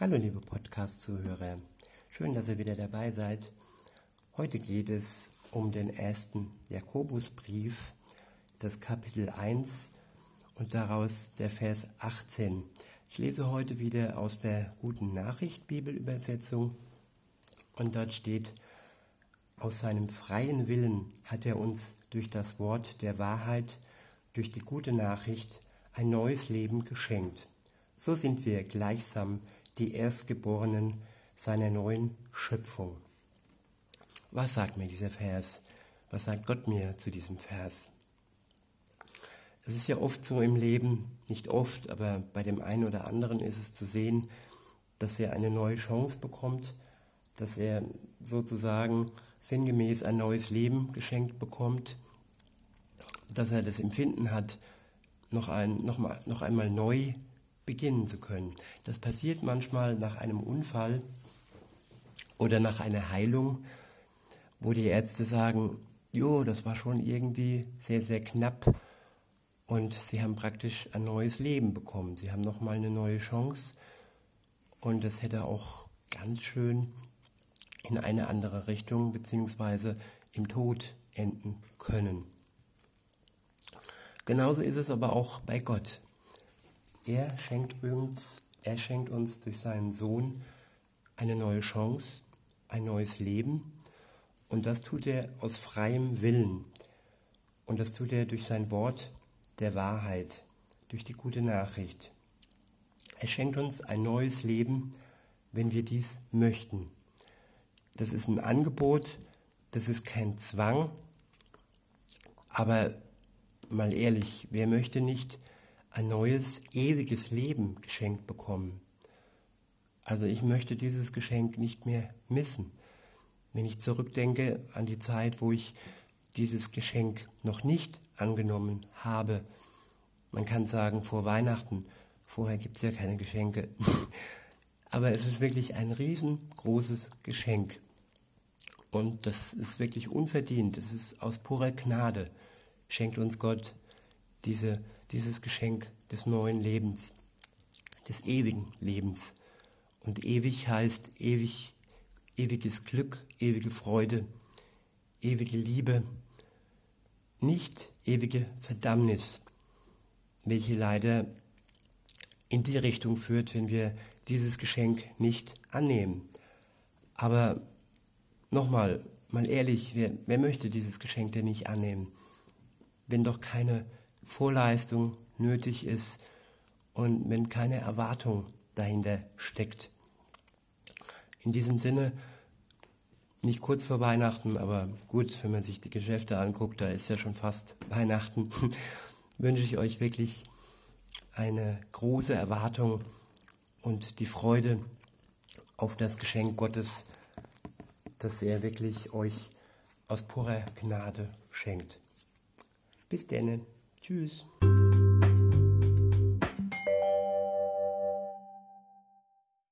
Hallo liebe Podcast-Zuhörer, schön, dass ihr wieder dabei seid. Heute geht es um den ersten Jakobusbrief, das Kapitel 1 und daraus der Vers 18. Ich lese heute wieder aus der Guten Nachricht Bibelübersetzung und dort steht, aus seinem freien Willen hat er uns durch das Wort der Wahrheit, durch die gute Nachricht ein neues Leben geschenkt. So sind wir gleichsam die Erstgeborenen seiner neuen Schöpfung. Was sagt mir dieser Vers? Was sagt Gott mir zu diesem Vers? Es ist ja oft so im Leben, nicht oft, aber bei dem einen oder anderen ist es zu sehen, dass er eine neue Chance bekommt, dass er sozusagen sinngemäß ein neues Leben geschenkt bekommt, dass er das Empfinden hat, noch, ein, noch, mal, noch einmal neu beginnen zu können. Das passiert manchmal nach einem Unfall oder nach einer Heilung, wo die Ärzte sagen, jo, das war schon irgendwie sehr, sehr knapp und sie haben praktisch ein neues Leben bekommen. Sie haben nochmal eine neue Chance und das hätte auch ganz schön in eine andere Richtung beziehungsweise im Tod enden können. Genauso ist es aber auch bei Gott. Er schenkt uns, er schenkt uns durch seinen Sohn eine neue Chance, ein neues Leben. Und das tut er aus freiem Willen. Und das tut er durch sein Wort der Wahrheit, durch die gute Nachricht. Er schenkt uns ein neues Leben, wenn wir dies möchten. Das ist ein Angebot, das ist kein Zwang. Aber mal ehrlich, wer möchte nicht ein neues, ewiges Leben geschenkt bekommen. Also ich möchte dieses Geschenk nicht mehr missen. Wenn ich zurückdenke an die Zeit, wo ich dieses Geschenk noch nicht angenommen habe, man kann sagen vor Weihnachten, vorher gibt es ja keine Geschenke, aber es ist wirklich ein riesengroßes Geschenk. Und das ist wirklich unverdient, es ist aus purer Gnade, schenkt uns Gott diese dieses Geschenk des neuen Lebens, des ewigen Lebens. Und ewig heißt ewig, ewiges Glück, ewige Freude, ewige Liebe, nicht ewige Verdammnis, welche leider in die Richtung führt, wenn wir dieses Geschenk nicht annehmen. Aber nochmal, mal ehrlich, wer, wer möchte dieses Geschenk denn nicht annehmen, wenn doch keine Vorleistung nötig ist und wenn keine Erwartung dahinter steckt. In diesem Sinne, nicht kurz vor Weihnachten, aber gut, wenn man sich die Geschäfte anguckt, da ist ja schon fast Weihnachten, wünsche ich euch wirklich eine große Erwartung und die Freude auf das Geschenk Gottes, das er wirklich euch aus purer Gnade schenkt. Bis denne. Tschüss.